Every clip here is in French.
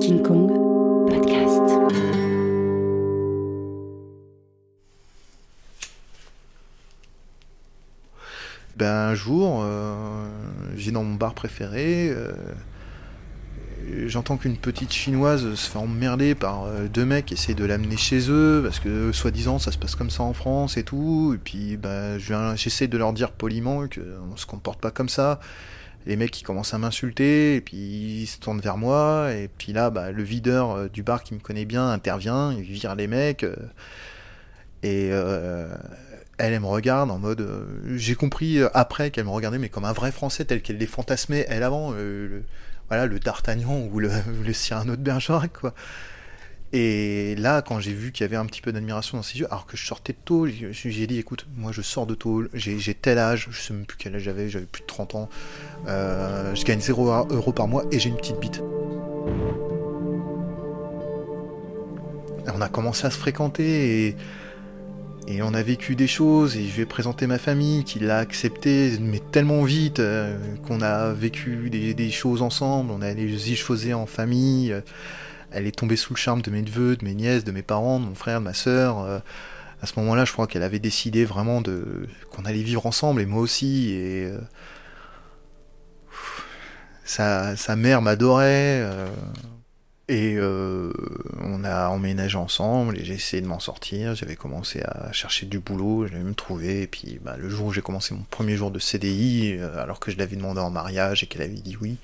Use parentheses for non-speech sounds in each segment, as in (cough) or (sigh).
King Kong Podcast. Ben, un jour, euh, j'ai dans mon bar préféré, euh, j'entends qu'une petite chinoise se fait emmerder par euh, deux mecs qui essayent de l'amener chez eux, parce que soi-disant ça se passe comme ça en France et tout, et puis ben, j'essaie de leur dire poliment qu'on se comporte pas comme ça. Les mecs qui commencent à m'insulter, et puis ils se tournent vers moi, et puis là, bah, le videur euh, du bar qui me connaît bien intervient, il vire les mecs, euh, et euh, elle, me regarde en mode. J'ai compris après qu'elle me regardait, mais comme un vrai français, tel qu'elle les fantasmait, elle avant, le, voilà, le D'Artagnan ou le, (laughs) le Cyrano de Bergerac, quoi. Et là, quand j'ai vu qu'il y avait un petit peu d'admiration dans ses yeux, alors que je sortais de tôt, j'ai dit écoute, moi je sors de tôt, j'ai tel âge, je sais même plus quel âge j'avais, j'avais plus de 30 ans, euh, je gagne 0 euros par mois et j'ai une petite bite. On a commencé à se fréquenter et, on a vécu des choses et je lui ai présenté ma famille qui l'a accepté mais tellement vite euh, qu'on a vécu des, choses ensemble, on a les zigefosé en famille, euh, elle est tombée sous le charme de mes neveux, de mes nièces, de mes parents, de mon frère, de ma sœur. euh, à ce moment-là, je crois qu'elle avait décidé vraiment de qu'on allait vivre ensemble et moi aussi et euh, sa, sa mère m'adorait. euh, et on a emménagé ensemble et j'ai essayé de m'en sortir. J'avais commencé à chercher du boulot, je même trouvé. Et puis bah, le jour où j'ai commencé mon premier jour de CDI, alors que je l'avais demandé en mariage et qu'elle avait dit oui,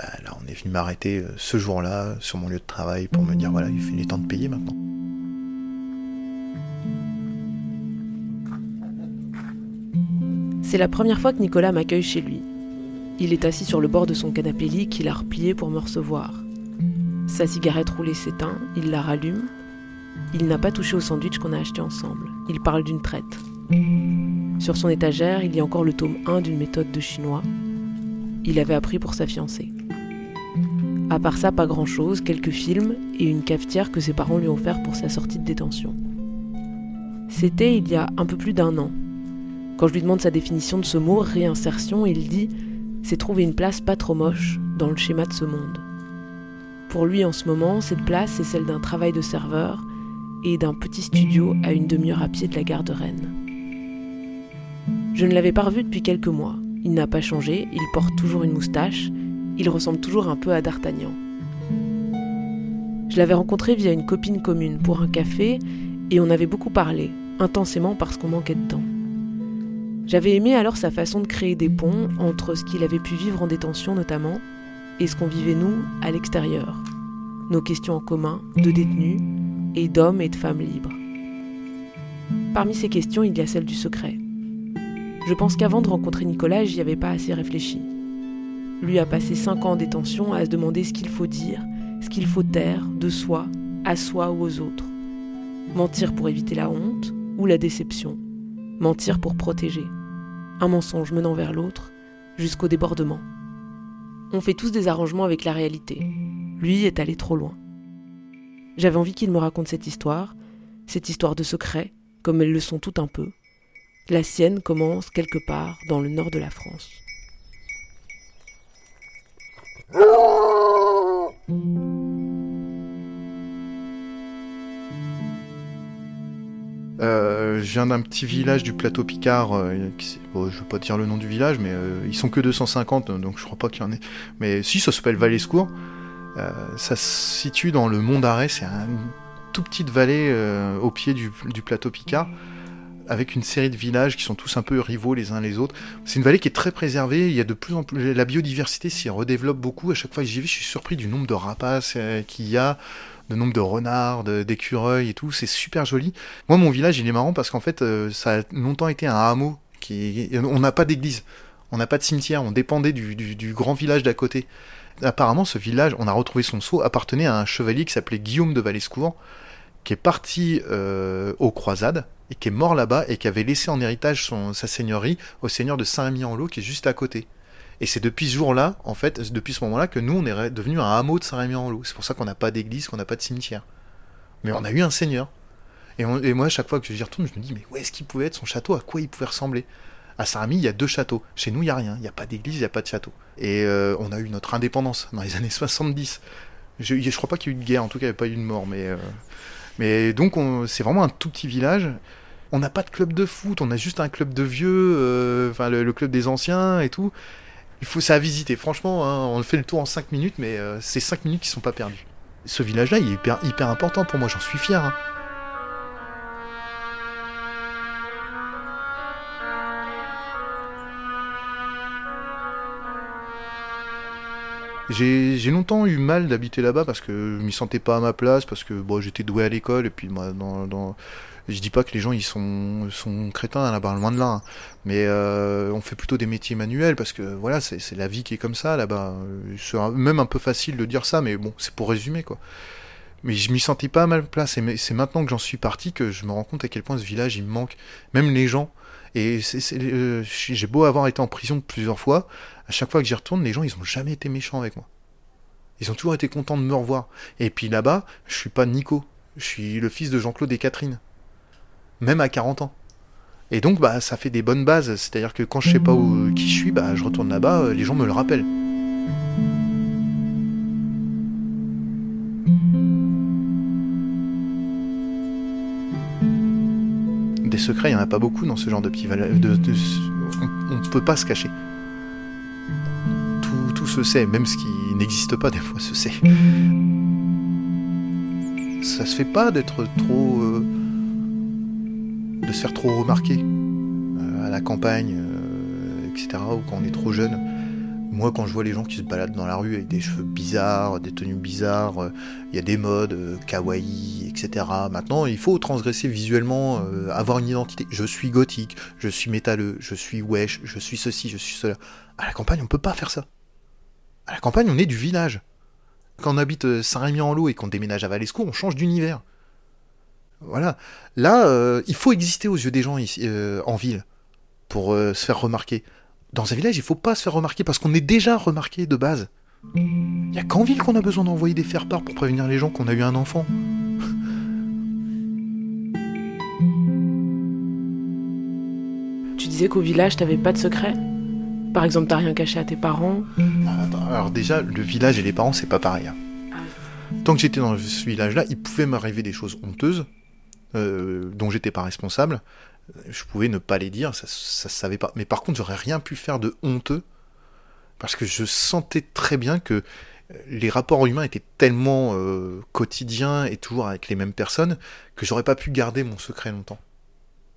bah, là on est venu m'arrêter euh, ce jour-là sur mon lieu de travail pour me dire voilà, il est temps de payer maintenant. C'est la première fois que Nicolas m'accueille chez lui. Il est assis sur le bord de son canapé lit qu'il a replié pour me recevoir. Sa cigarette roulée s'éteint, il la rallume. Il n'a pas touché au sandwich qu'on a acheté ensemble. Il parle d'une traite. Sur son étagère, il y a encore le tome 1 d'une méthode de chinois. Il avait appris pour sa fiancée. À part ça, pas grand-chose, quelques films et une cafetière que ses parents lui ont offert pour sa sortie de détention. C'était il y a un peu plus d'un an. Quand je lui demande sa définition de ce mot, réinsertion, il dit c'est trouver une place pas trop moche dans le schéma de ce monde. Pour lui, en ce moment, cette place, c'est celle d'un travail de serveur et d'un petit studio à une demi-heure à pied de la gare de Rennes. Je ne l'avais pas revu depuis quelques mois. Il n'a pas changé, il porte toujours une moustache, il ressemble toujours un peu à D'Artagnan. Je l'avais rencontré via une copine commune pour un café et on avait beaucoup parlé, intensément parce qu'on manquait de temps. J'avais aimé alors sa façon de créer des ponts entre ce qu'il avait pu vivre en détention notamment et ce qu'on vivait nous à l'extérieur. Nos questions en commun de détenus et d'hommes et de femmes libres. Parmi ces questions, il y a celle du secret. Je pense qu'avant de rencontrer Nicolas, j'y avais pas assez réfléchi. Lui a passé cinq ans en détention à se demander ce qu'il faut dire, ce qu'il faut taire de soi, à soi ou aux autres. Mentir pour éviter la honte ou la déception. Mentir pour protéger. Un mensonge menant vers l'autre jusqu'au débordement. On fait tous des arrangements avec la réalité. Lui est allé trop loin. J'avais envie qu'il me raconte cette histoire, cette histoire de secret, comme elles le sont toutes un peu. La sienne commence quelque part dans le nord de la France. Euh, je viens d'un petit village du plateau Picard, euh, je vais pas dire le nom du village, mais euh, ils sont que 250, donc je crois pas qu'il y en ait. Mais si, ça s'appelle Vallée-Secours. Euh, ça se situe dans le Mont d'Arrêt, c'est un- une toute petite vallée au pied du plateau Picard, avec une série de villages qui sont tous un peu rivaux les uns les autres. C'est une vallée qui est très préservée, il y a de plus en plus... La biodiversité s'y redéveloppe beaucoup, à chaque fois que j'y vais, je suis surpris du nombre de rapaces euh, qu'il y a, le nombre de renards, d'écureuils et tout, c'est super joli. Moi, mon village, il est marrant parce qu'en fait, euh, ça a longtemps été un hameau. On n'a pas d'église, on n'a pas de cimetière, on dépendait du grand village d'à côté. Apparemment, ce village, on a retrouvé son sceau, appartenait à un chevalier qui s'appelait Guillaume de Valescourt, qui est parti euh, aux croisades et qui est mort là-bas et qui avait laissé en héritage sa seigneurie au seigneur de Saint-Rémy-en-Lot qui est juste à côté. Et c'est depuis ce jour-là, en fait, depuis ce moment-là, que nous, on est devenu un hameau de Saint-Rémy-en-Lot. C'est pour ça qu'on n'a pas d'église, qu'on n'a pas de cimetière. Mais on a eu un seigneur. Et, moi, chaque fois que j'y retourne, je me dis, mais où est-ce qu'il pouvait être son château? À quoi il pouvait ressembler? À Saint-Rémy, il y a deux châteaux. Chez nous, il n'y a rien. Il n'y a pas d'église, il n'y a pas de château. Et euh, on a eu notre indépendance dans les (laughs) années 70. Je, je crois pas qu'il y ait eu de guerre, en tout cas, il n'y a pas eu de mort. Mais, euh, mais donc, on- c'est vraiment un tout petit village. On n'a pas de club de foot, on a juste un club de vieux, euh, enfin le, club des anciens et tout. Il faut ça à visiter. Franchement, hein, on fait le tour en 5 minutes, mais euh, c'est 5 minutes qui sont pas perdues. Ce village-là, il est hyper, hyper important pour moi, j'en suis fier. hein. J'ai longtemps eu mal d'habiter là-bas parce que je m'y sentais pas à ma place, parce que bon, j'étais doué à l'école, et puis moi, dans, dans... je dis pas que les gens ils sont, sont crétins là-bas, loin de là, hein. mais euh, on fait plutôt des métiers manuels parce que voilà, c'est la vie qui est comme ça là-bas. C'est même un peu facile de dire ça, mais bon, c'est pour résumer quoi. Mais je m'y sentais pas à ma place, et c'est maintenant que j'en suis parti que je me rends compte à quel point ce village il me manque, même les gens. Et euh, j'ai beau avoir été en prison plusieurs fois, à chaque fois que j'y retourne, les gens ils ont jamais été méchants avec moi. Ils ont toujours été contents de me revoir. Et puis là-bas, je suis pas Nico. Je suis le fils de Jean-Claude et Catherine. Même à 40 ans. Et donc, bah, ça fait des bonnes bases. C'est-à-dire que quand je sais pas où, qui je suis, bah, je retourne là-bas, euh, les gens me le rappellent. Secrets, il y en a pas beaucoup dans ce genre de petit village. De, de- on, on peut pas se cacher. Tout, tout se sait, même ce qui n'existe pas des fois se sait. Ça se fait pas d'être trop. euh, de se faire trop remarquer euh, à la campagne, euh, etc., ou quand on est trop jeune. Moi, quand je vois les gens qui se baladent dans la rue avec des cheveux bizarres, des tenues bizarres, euh, il y a des modes euh, kawaii, etc. Maintenant, il faut transgresser visuellement, euh, avoir une identité. Je suis gothique, je suis métalleux, je suis wesh, je suis ceci, je suis cela. À la campagne, on peut pas faire ça. À la campagne, on est du village. Quand on habite Saint-Rémy-en-Lot et qu'on déménage à Valescourt, on change d'univers. Voilà. Là, il faut exister aux yeux des gens ici, en ville pour se faire remarquer. Dans un village, il faut pas se faire remarquer parce qu'on est déjà remarqué de base. Il y a qu'en ville qu'on a besoin d'envoyer des faire-part pour prévenir les gens qu'on a eu un enfant. Tu disais qu'au village, t'avais pas de secret? Par exemple, t'as rien caché à tes parents? Attends, Alors déjà, le village et les parents, c'est pas pareil. hein. Tant que j'étais dans ce village-là, il pouvait m'arriver des choses honteuses euh, dont j'étais pas responsable. Je pouvais ne pas les dire, ça, ça savait pas. Mais par contre, j'aurais rien pu faire de honteux parce que je sentais très bien que les rapports humains étaient tellement euh, quotidiens et toujours avec les mêmes personnes que j'aurais pas pu garder mon secret longtemps.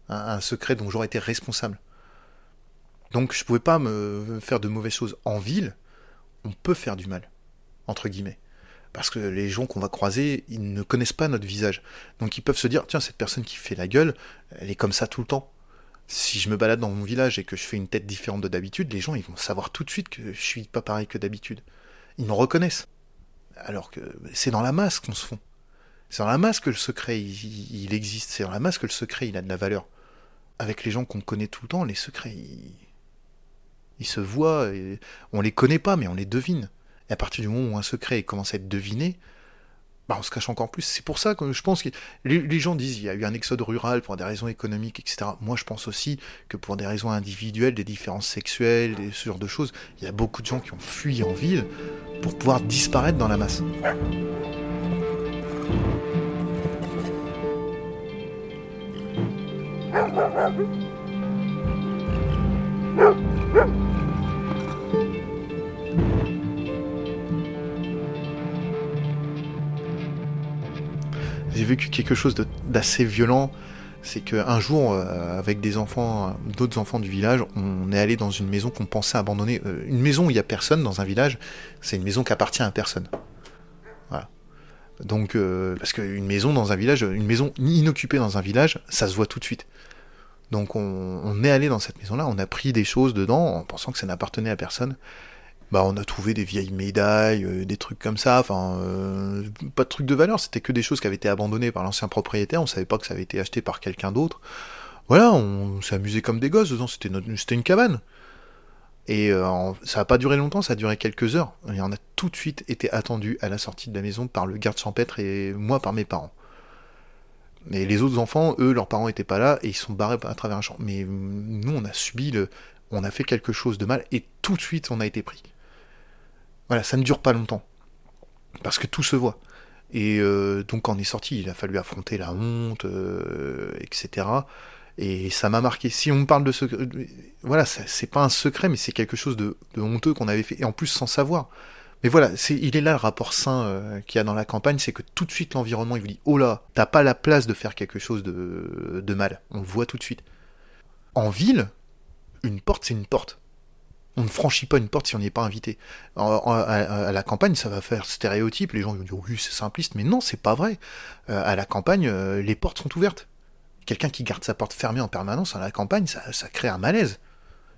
Un, un secret dont j'aurais été responsable. Donc je pouvais pas me faire de mauvaises choses. En ville, on peut faire du mal, entre guillemets. Parce que les gens qu'on va croiser, ils ne connaissent pas notre visage. Donc ils peuvent se dire, tiens, cette personne qui fait la gueule, elle est comme ça tout le temps. Si je me balade dans mon village et que je fais une tête différente de d'habitude, les gens ils vont savoir tout de suite que je suis pas pareil que d'habitude. Ils me reconnaissent. Alors que c'est dans la masse qu'on se fond. C'est dans la masse que le secret il, existe. C'est dans la masse que le secret il a de la valeur. Avec les gens qu'on connaît tout le temps, les secrets ils, ils se voient. Et on les connaît pas, mais on les devine. Et à partir du moment où un secret commence à être deviné, bah on se cache encore plus. C'est pour ça que je pense que les, gens disent qu'il y a eu un exode rural pour des raisons économiques, etc. Moi, je pense aussi que pour des raisons individuelles, des différences sexuelles, ce genre de choses, il y a beaucoup de gens qui ont fui en ville pour pouvoir disparaître dans la masse. (laughs) J'ai vécu quelque chose d'assez violent. C'est qu'un jour, euh, avec des enfants, d'autres enfants du village, on est allé dans une maison qu'on pensait abandonner. Euh, une maison où il y a personne dans un village, c'est une maison qui appartient à personne. Voilà. Donc, euh, parce qu'une maison dans un village, une maison inoccupée dans un village, ça se voit tout de suite. Donc, on, on est allé dans cette maison-là, on a pris des choses dedans en pensant que ça n'appartenait à personne. Bah, on a trouvé des vieilles médailles, euh, des trucs comme ça, enfin, euh, pas de trucs de valeur, c'était que des choses qui avaient été abandonnées par l'ancien propriétaire, on savait pas que ça avait été acheté par quelqu'un d'autre. Voilà, on s'est amusé comme des gosses dedans, c'était une cabane. Et euh, ça a pas duré longtemps, ça a duré quelques heures. Et on a tout de suite été attendu à la sortie de la maison par le garde champêtre et moi par mes parents. Mais les autres enfants, eux, leurs parents étaient pas là et ils sont barrés à travers un champ. Mais euh, nous, on a subi le, on a fait quelque chose de mal et tout de suite, on a été pris. Voilà, ça ne dure pas longtemps. Parce que tout se voit. Et euh, donc quand on est sorti, il a fallu affronter la honte, euh, etc. Et ça m'a marqué. Si on me parle de secret, voilà, c'est pas un secret, mais c'est quelque chose de, honteux qu'on avait fait, et en plus sans savoir. Mais voilà, il est là le rapport sain euh, qu'il y a dans la campagne, c'est que tout de suite l'environnement il vous dit oh là, t'as pas la place de faire quelque chose de, de mal. On le voit tout de suite. En ville, une porte c'est une porte. On ne franchit pas une porte si on n'y est pas invité. À, la campagne, ça va faire stéréotype. Les gens vont dire oui, c'est simpliste, mais non, c'est pas vrai. Euh, à la campagne, euh, les portes sont ouvertes. Quelqu'un qui garde sa porte fermée en permanence à la campagne, ça, crée un malaise.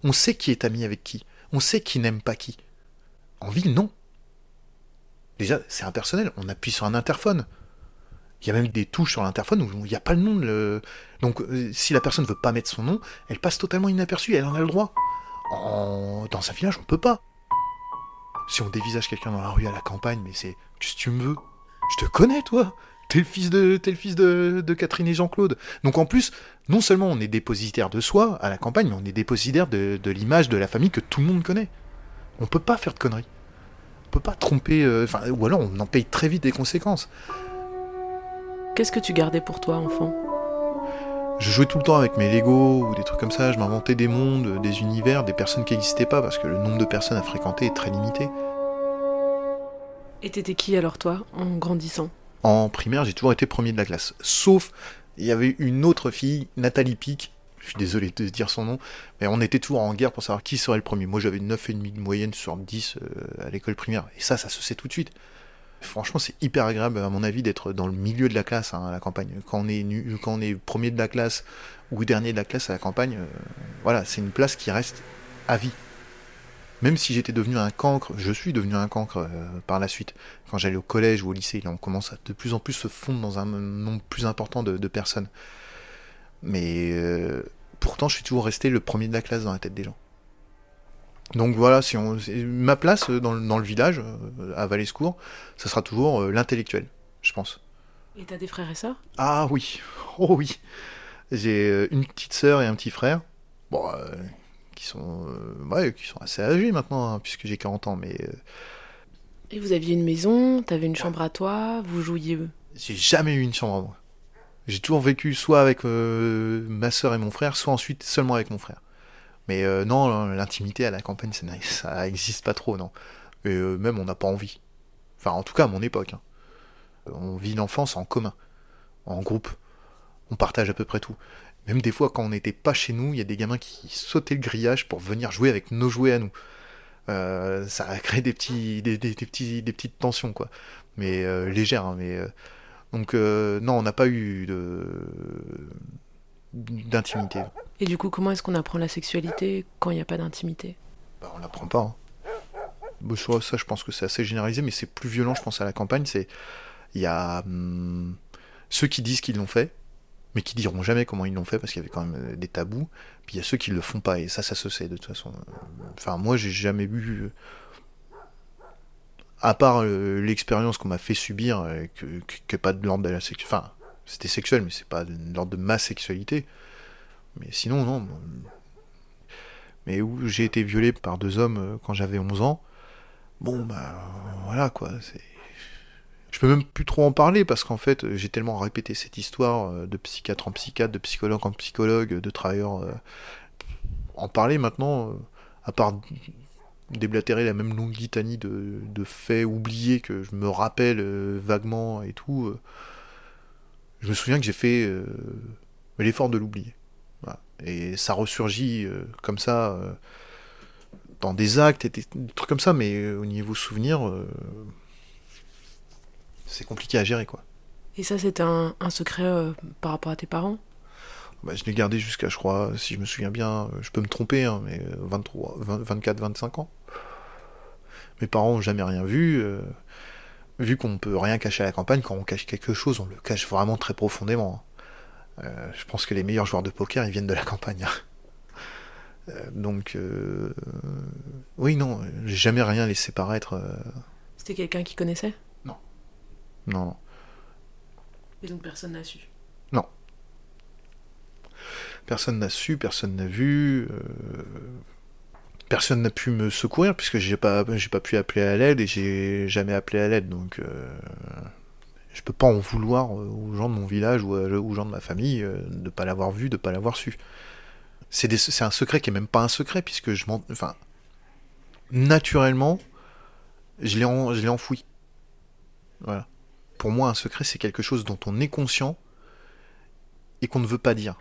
On sait qui est ami avec qui. On sait qui n'aime pas qui. En ville, non. Déjà, c'est impersonnel. On appuie sur un interphone. Il y a même des touches sur l'interphone où il n'y a pas le nom. Donc, euh, si la personne veut pas mettre son nom, elle passe totalement inaperçue. Elle en a le droit. Dans un village, on peut pas. Si on dévisage quelqu'un dans la rue à la campagne, mais c'est qu'est-ce que tu me veux Je te connais, toi. T'es le fils de, fils de, Catherine et Jean-Claude. Donc en plus, non seulement on est dépositaire de soi à la campagne, mais on est dépositaire de, de l'image de la famille que tout le monde connaît. On peut pas faire de conneries. On peut pas tromper. euh, Enfin, ou alors on en paye très vite des conséquences. Qu'est-ce que tu gardais pour toi, enfant? Je jouais tout le temps avec mes Lego ou des trucs comme ça. Je m'inventais des mondes, des univers, des personnes qui n'existaient pas parce que le nombre de personnes à fréquenter est très limité. Et t'étais qui alors, toi, en grandissant? En primaire, j'ai toujours été premier de la classe. Sauf, il y avait une autre fille, Nathalie Pic. Je suis désolé de dire son nom, mais on était toujours en guerre pour savoir qui serait le premier. Moi, j'avais 9,5 de moyenne sur 10 euh, à l'école primaire. Et ça, ça se sait tout de suite. Franchement, c'est hyper agréable, à mon avis, d'être dans le milieu de la classe hein, à la campagne. Quand on, est nu- quand on est premier de la classe ou dernier de la classe à la campagne, euh, voilà, c'est une place qui reste à vie. Même si j'étais devenu un cancre, je suis devenu un cancre euh, par la suite. Quand j'allais au collège ou au lycée, on commence à de plus en plus se fondre dans un nombre plus important de, de personnes. Mais euh, pourtant, je suis toujours resté le premier de la classe dans la tête des gens. Donc voilà, si on, c'est- ma place dans, le- dans le village, euh, à Valescourt, ça sera toujours euh, l'intellectuel, je pense. Et t'as des frères et sœurs? Ah oui, (laughs) oh oui. J'ai euh, une petite sœur et un petit frère. Bon, euh, qui sont, euh, ouais, qui sont assez âgés maintenant, hein, puisque j'ai 40 ans, mais euh, Et vous aviez une maison, t'avais une chambre à toi, vous jouiez j'ai jamais eu une chambre à moi. J'ai toujours vécu soit avec ma sœur et mon frère, soit ensuite seulement avec mon frère. Mais euh, non, l'intimité à la campagne, ça n'a- ça existe pas trop, non. Et euh, même, on n'a pas envie. Enfin, en tout cas, à mon époque. hein. On vit l'enfance en commun, en groupe. On partage à peu près tout. Même des fois, quand on n'était pas chez nous, il y a des gamins qui sautaient le grillage pour venir jouer avec nos jouets à nous. Euh, ça a créé des petits, des petits, des petites tensions, quoi. Mais euh, légères, hein, mais... euh, donc euh, non, on n'a pas eu de d'intimité. Et du coup, comment est-ce qu'on apprend la sexualité quand il n'y a pas d'intimité? Bah, on l'apprend pas. hein. Bon, sur ça, je pense que c'est assez généralisé, mais c'est plus violent, je pense, à la campagne. C'est il y a hum, ceux qui disent qu'ils l'ont fait, mais qui diront jamais comment ils l'ont fait parce qu'il y avait quand même euh, des tabous. Puis il y a ceux qui le font pas, et ça, ça se sait de toute façon. Enfin, moi, j'ai jamais vu, euh, à part euh, l'expérience qu'on m'a fait subir, euh, que, que, que pas de l'ordre de la sexualité. Enfin, c'était sexuel, mais c'est pas de l'ordre de ma sexualité. Mais sinon, non. mais où j'ai été violé par deux hommes euh, quand j'avais 11 ans. Bon, bah voilà quoi. Je peux même plus trop en parler parce qu'en fait, euh, j'ai tellement répété cette histoire euh, de psychiatre en psychiatre, de psychologue en psychologue, de travailleur. En parler maintenant, à part déblatérer la même longue litanie de, de faits oubliés que je me rappelle vaguement et tout, je me souviens que j'ai fait euh, l'effort de l'oublier. Voilà. Et ça ressurgit euh, comme ça euh, dans des actes et des, des trucs comme ça, mais au niveau souvenir, c'est compliqué à gérer quoi. Et ça, c'était un, un secret par rapport à tes parents? Bah, je l'ai gardé jusqu'à, je crois, si je me souviens bien, je peux me tromper, hein, mais euh, 23, 20, 24, 25 ans. Mes parents ont jamais rien vu. Vu qu'on peut rien cacher à la campagne, quand on cache quelque chose, on le cache vraiment très profondément. Euh, je pense que les meilleurs joueurs de poker, ils viennent de la campagne. hein. Euh, donc, euh, oui, non, j'ai jamais rien laissé paraître. euh, C'était quelqu'un qui connaissait? Non, non. Et donc personne n'a su? Personne n'a su, personne n'a vu. Euh, personne n'a pu me secourir puisque j'ai pas j'ai pas pu appeler à l'aide et j'ai jamais appelé à l'aide. Donc euh, je peux pas en vouloir aux gens de mon village ou aux gens de ma famille de ne pas l'avoir vu de pas l'avoir su. C'est c'est un secret qui est même pas un secret puisque je m'en enfin naturellement je l'ai je l'ai enfoui. Voilà. Pour moi un secret c'est quelque chose dont on est conscient et qu'on ne veut pas dire.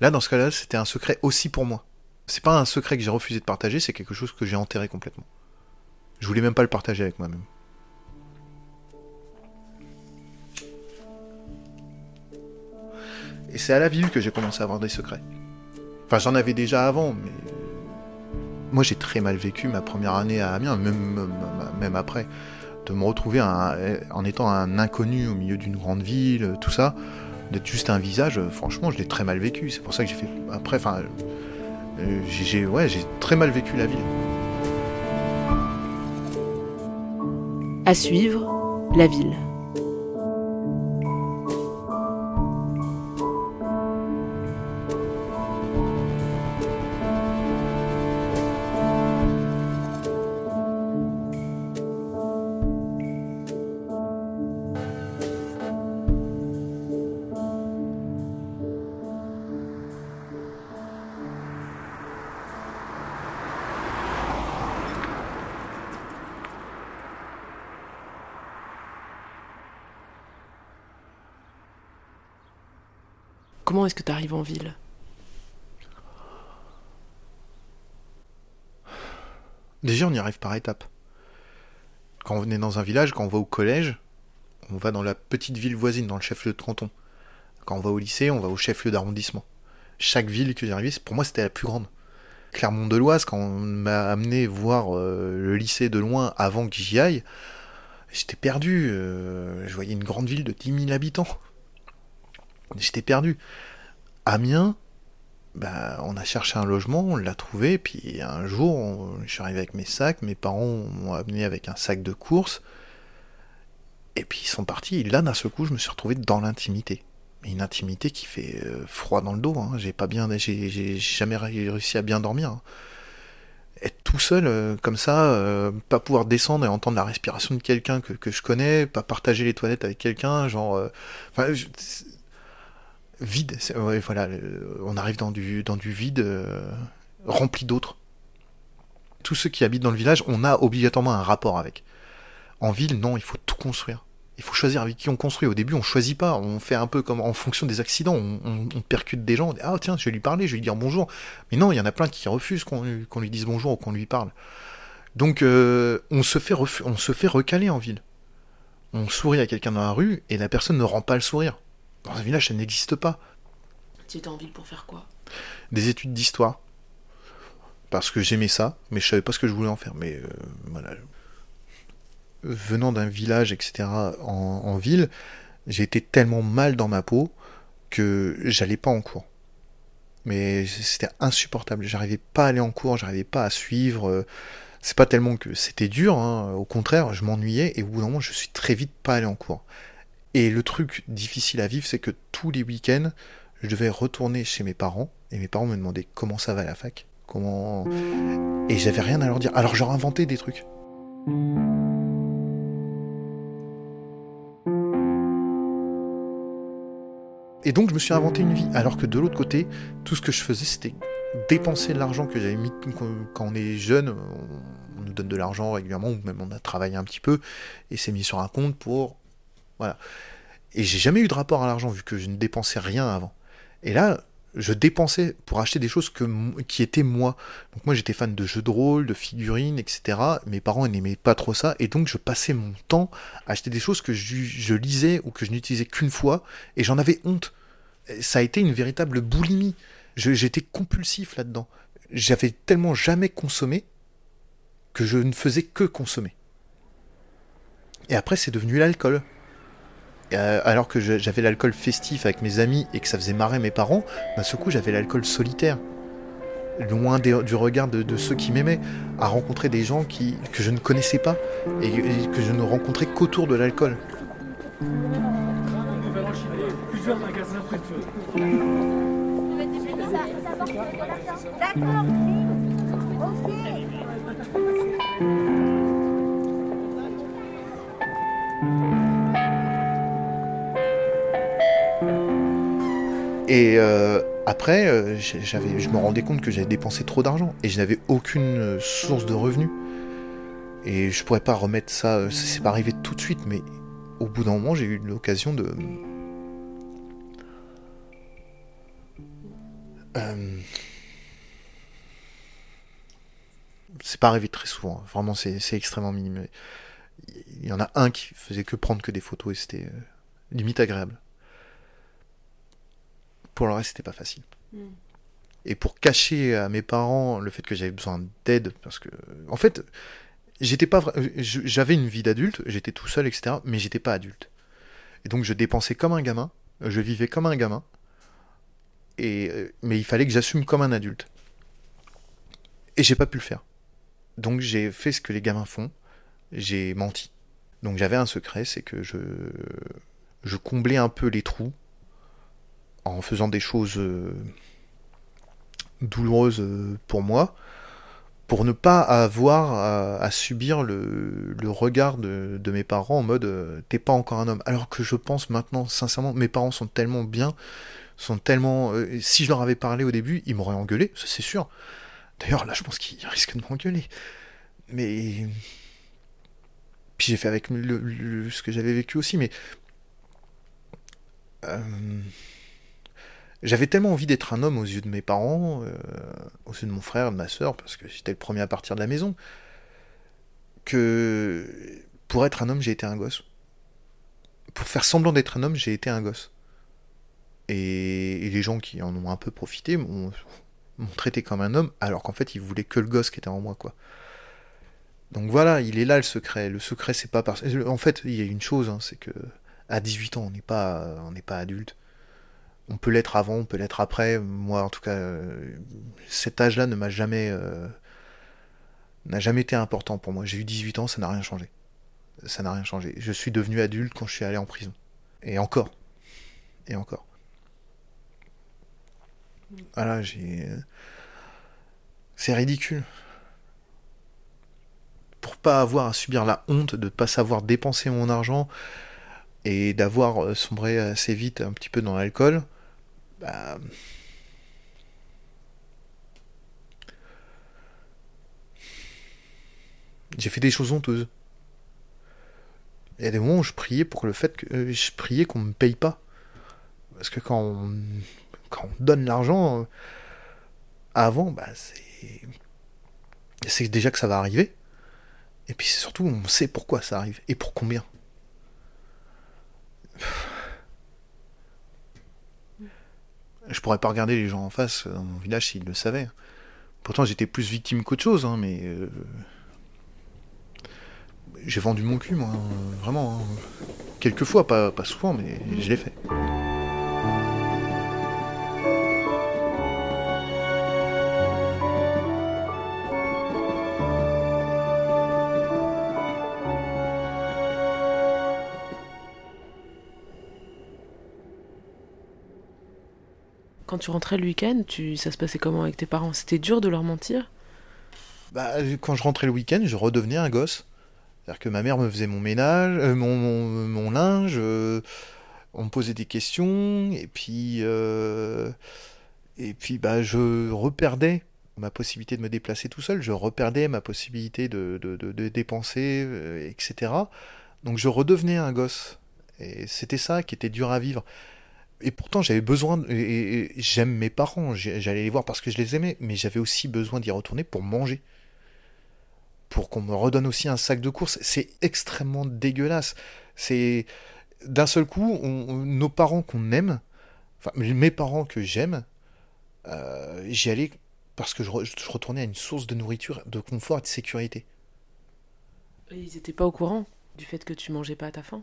Là dans ce cas-là c'était un secret aussi pour moi c'est pas un secret que j'ai refusé de partager, c'est quelque chose que j'ai enterré complètement. Je voulais même pas le partager avec moi-même. Et c'est à la ville que j'ai commencé à avoir des secrets. Enfin, j'en avais déjà avant, mais. Moi, j'ai très mal vécu ma première année à Amiens, même, même après. De me retrouver en étant un inconnu au milieu d'une grande ville, tout ça, d'être juste un visage, franchement, je l'ai très mal vécu. C'est pour ça que j'ai fait. Après, enfin, euh, j'ai ouais, très mal vécu la ville. À suivre, la ville. Que tu arrives en ville Déjà, on y arrive par étapes. Quand on est dans un village, quand on va au collège, on va dans la petite ville voisine, dans le chef-lieu de canton. Quand on va au lycée, on va au chef-lieu d'arrondissement. Chaque ville que j'ai arrivée, pour moi, c'était la plus grande. Clermont-de-Loise, quand on m'a amené voir euh, le lycée de loin avant que j'y aille, j'étais perdu. Euh, je voyais une grande ville de 10 000 habitants. J'étais perdu. Amiens, bah, on a cherché un logement, on l'a trouvé, puis un jour, je suis arrivé avec mes sacs, mes parents m'ont amené avec un sac de course, et puis ils sont partis, et là, d'un seul coup, je me suis retrouvé dans l'intimité. Une intimité qui fait euh, froid dans le dos, hein. j'ai pas bien, j'ai jamais réussi à bien dormir. Hein. Être tout seul, euh, comme ça, euh, pas pouvoir descendre et entendre la respiration de quelqu'un que, je connais, pas partager les toilettes avec quelqu'un, genre... vide. voilà, on arrive dans du, dans du vide euh, rempli d'autres. Tous ceux qui habitent dans le village, on a obligatoirement un rapport avec. En ville, non, il faut tout construire. Il faut choisir avec qui on construit. Au début, on choisit pas. On fait un peu comme en fonction des accidents. On, percute des gens. On dit, ah tiens, je vais lui parler, je vais lui dire bonjour. Mais non, il y en a plein qui refusent qu'on lui dise bonjour ou qu'on lui parle. Donc, euh, on, se fait on se fait recaler en ville. On sourit à quelqu'un dans la rue et la personne ne rend pas le sourire. Dans un village, ça n'existe pas. Tu étais en ville pour faire quoi? Des études d'histoire. Parce que j'aimais ça, mais je savais pas ce que je voulais en faire. Mais euh, voilà. Venant d'un village, etc., en, ville, j'ai été tellement mal dans ma peau que j'allais pas en cours. Mais c'était insupportable. J'arrivais pas à aller en cours, j'arrivais pas à suivre. C'est pas tellement que c'était dur, hein. au contraire, je m'ennuyais et au bout d'un moment, je suis très vite pas allé en cours. Et le truc difficile à vivre, c'est que tous les week-ends, je devais retourner chez mes parents, et mes parents me demandaient comment ça va à la fac, comment... Et j'avais rien à leur dire. Alors j'aurais inventé des trucs. Et donc je me suis inventé une vie, alors que de l'autre côté, tout ce que je faisais, c'était dépenser l'argent que j'avais mis quand on est jeune, on nous donne de l'argent régulièrement, ou même on a travaillé un petit peu, et c'est mis sur un compte pour voilà. Et j'ai jamais eu de rapport à l'argent vu que je ne dépensais rien avant. Et là, je dépensais pour acheter des choses qui étaient moi. Donc moi j'étais fan de jeux de rôle, de figurines, etc. Mes parents n'aimaient pas trop ça, et donc je passais mon temps à acheter des choses que je, lisais ou que je n'utilisais qu'une fois, et j'en avais honte. Ça a été une véritable boulimie. J'étais compulsif là-dedans. J'avais tellement jamais consommé que je ne faisais que consommer. Et après c'est devenu l'alcool. Euh, alors que j'avais l'alcool festif avec mes amis et que ça faisait marrer mes parents, d'un seul coup j'avais l'alcool solitaire, loin du regard de, ceux qui m'aimaient, à rencontrer des gens qui, que je ne connaissais pas et, que je ne rencontrais qu'autour de l'alcool. Et euh, après, euh, je me rendais compte que j'avais dépensé trop d'argent et je n'avais aucune euh, source de revenus. Et je pourrais pas remettre ça, c'est pas arrivé tout de suite, mais au bout d'un moment, j'ai eu l'occasion de. C'est pas arrivé très souvent, hein. vraiment c'est extrêmement minime. Il y en a un qui faisait que prendre que des photos et c'était limite agréable. Pour le reste, c'était pas facile. Hmm. Et pour cacher à mes parents le fait que j'avais besoin d'aide, parce que, en fait, j'étais pas, j'avais une vie d'adulte, j'étais tout seul, etc., mais j'étais pas adulte. Et donc je dépensais comme un gamin, je vivais comme un gamin, et, euh, mais il fallait que j'assume comme un adulte. Et j'ai pas pu le faire. Donc j'ai fait ce que les gamins font, j'ai menti. Donc j'avais un secret, c'est que je, je comblais un peu les trous en faisant des choses euh, douloureuses euh, pour moi, pour ne pas avoir à, subir le, regard de, mes parents en mode euh, t'es pas encore un homme. Alors que je pense maintenant, sincèrement, mes parents sont tellement bien, sont tellement. si je leur avais parlé au début, ils m'auraient engueulé, ça c'est sûr. D'ailleurs, là, je pense qu'ils risquent de m'engueuler. Mais. Puis j'ai fait avec ce que j'avais vécu aussi, mais. J'avais tellement envie d'être un homme aux yeux de mes parents, euh, aux yeux de mon frère, de ma soeur, parce que j'étais le premier à partir de la maison, que pour être un homme, j'ai été un gosse. Pour faire semblant d'être un homme, j'ai été un gosse. Et, les gens qui en ont un peu profité (laughs) m'ont traité comme un homme, alors qu'en fait, ils voulaient que le gosse qui était en moi. Donc voilà, il est là le secret. Le secret, c'est pas parce. En fait, il y a une chose, hein, c'est que à 18 ans, on n'est pas, on n'est pas adulte on peut l'être avant, on peut l'être après. Moi, en tout cas, euh, cet âge-là ne m'a jamais, euh, n'a jamais été important pour moi. J'ai eu 18 ans, ça n'a rien changé. Ça n'a rien changé. Je suis devenu adulte quand je suis allé en prison. Et encore. Et encore. Voilà, j'ai. Euh, c'est ridicule. Pour pas avoir à subir la honte de ne pas savoir dépenser mon argent et d'avoir sombré assez vite un petit peu dans l'alcool, j'ai fait des choses honteuses. Il y a des moments où je priais pour le fait que euh, je priais qu'on me paye pas. Parce que quand on, donne l'argent euh, avant, bah c'est c'est déjà que ça va arriver. Et puis surtout on sait pourquoi ça arrive et pour combien. Je pourrais pas regarder les gens en face dans mon village s'ils le savaient. Pourtant, j'étais plus victime qu'autre chose, hein, mais. Euh, j'ai vendu mon cul, moi, vraiment. Hein. Quelquefois, pas, pas souvent, mais je l'ai fait. Tu rentrais le week-end, tu... ça se passait comment avec tes parents? C'était dur de leur mentir? Bah, Quand je rentrais le week-end, je redevenais un gosse. C'est-à-dire que ma mère me faisait mon ménage, euh, mon, mon, linge, euh, on me posait des questions, et puis, euh, et puis bah, je reperdais ma possibilité de me déplacer tout seul, je reperdais ma possibilité de, de, de dépenser, etc. Donc je redevenais un gosse. Et c'était ça qui était dur à vivre et pourtant j'avais besoin et, j'aime mes parents j'allais les voir parce que je les aimais mais j'avais aussi besoin d'y retourner pour manger. Pour qu'on me redonne aussi un sac de course c'est extrêmement dégueulasse. C'est d'un seul coup nos parents qu'on aime enfin mes parents que j'aime euh, j'y allais parce que je, retournais à une source de nourriture de confort et de sécurité. Ils étaient pas au courant du fait que tu mangeais pas à ta faim?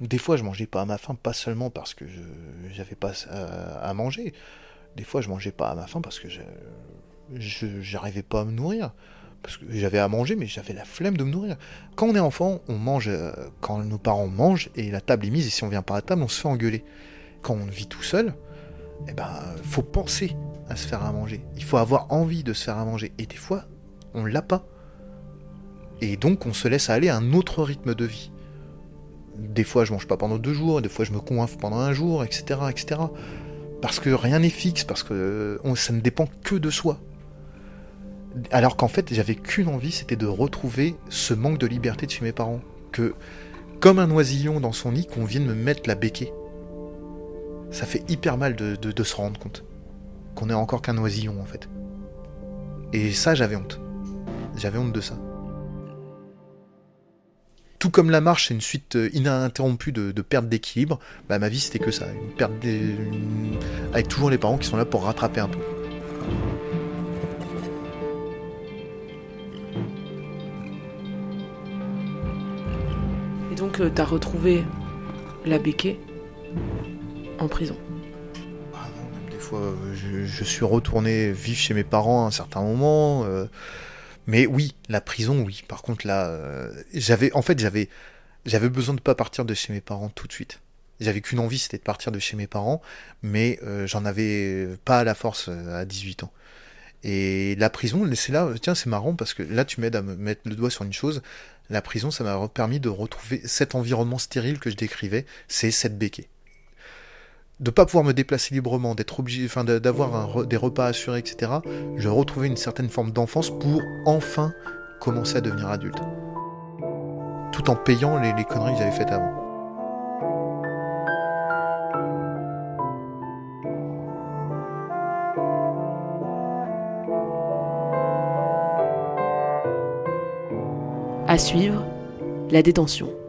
Des fois, je mangeais pas à ma faim, pas seulement parce que j'avais pas à, manger. Des fois, je mangeais pas à ma faim parce que je j'arrivais pas à me nourrir. Parce que j'avais à manger, mais j'avais la flemme de me nourrir. Quand on est enfant, on mange euh, quand nos parents mangent et la table est mise, et si on vient pas à table, on se fait engueuler. Quand on vit tout seul, eh ben, faut penser à se faire à manger. Il faut avoir envie de se faire à manger. Et des fois, on l'a pas. Et donc, on se laisse aller à un autre rythme de vie. Des fois, je mange pas pendant deux jours, des fois, je me coince pendant un jour, etc., etc. Parce que rien n'est fixe, parce que ça ne dépend que de soi. Alors qu'en fait, j'avais qu'une envie, c'était de retrouver ce manque de liberté de chez mes parents. Que, comme un oisillon dans son nid, qu'on vienne me mettre la béquée. Ça fait hyper mal de, de se rendre compte qu'on est encore qu'un oisillon en fait. Et ça, j'avais honte. J'avais honte de ça. Tout comme la marche, c'est une suite euh, ininterrompue de, de perte d'équilibre, bah, ma vie c'était que ça, une perte avec toujours les parents qui sont là pour rattraper un peu. Et donc, euh, t'as retrouvé la béquée en prison ah Des fois, je, suis retourné vivre chez mes parents à un certain moment. Euh, mais oui, la prison, oui. Par contre, là, euh, j'avais, en fait, j'avais, j'avais besoin de pas partir de chez mes parents tout de suite. J'avais qu'une envie, c'était de partir de chez mes parents, mais euh, j'en avais pas la force à 18 ans. Et la prison, c'est là, tiens, c'est marrant parce que là, tu m'aides à me mettre le doigt sur une chose. La prison, ça m'a permis de retrouver cet environnement stérile que je décrivais, c'est cette béquée de pas pouvoir me déplacer librement, d'être obligé, enfin d'avoir des repas assurés, etc. Je retrouvais une certaine forme d'enfance pour enfin commencer à devenir adulte, tout en payant les, les conneries que j'avais faites avant. À suivre, la détention.